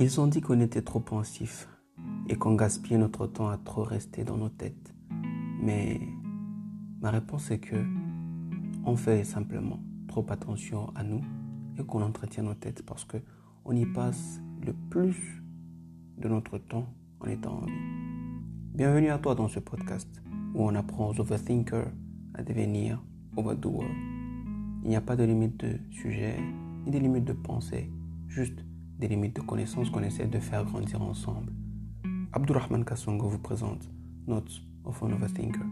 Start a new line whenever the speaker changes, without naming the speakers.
Ils ont dit qu'on était trop pensif et qu'on gaspillait notre temps à trop rester dans nos têtes. Mais ma réponse est que on fait simplement trop attention à nous et qu'on entretient nos têtes parce que on y passe le plus de notre temps en étant en vie. Bienvenue à toi dans ce podcast où on apprend aux overthinkers à devenir overdoers. Il n'y a pas de limite de sujet ni de limite de pensée, juste des limites de connaissances qu'on essaie de faire grandir ensemble. Abdurrahman Kassongo vous présente Notes of an Overthinker.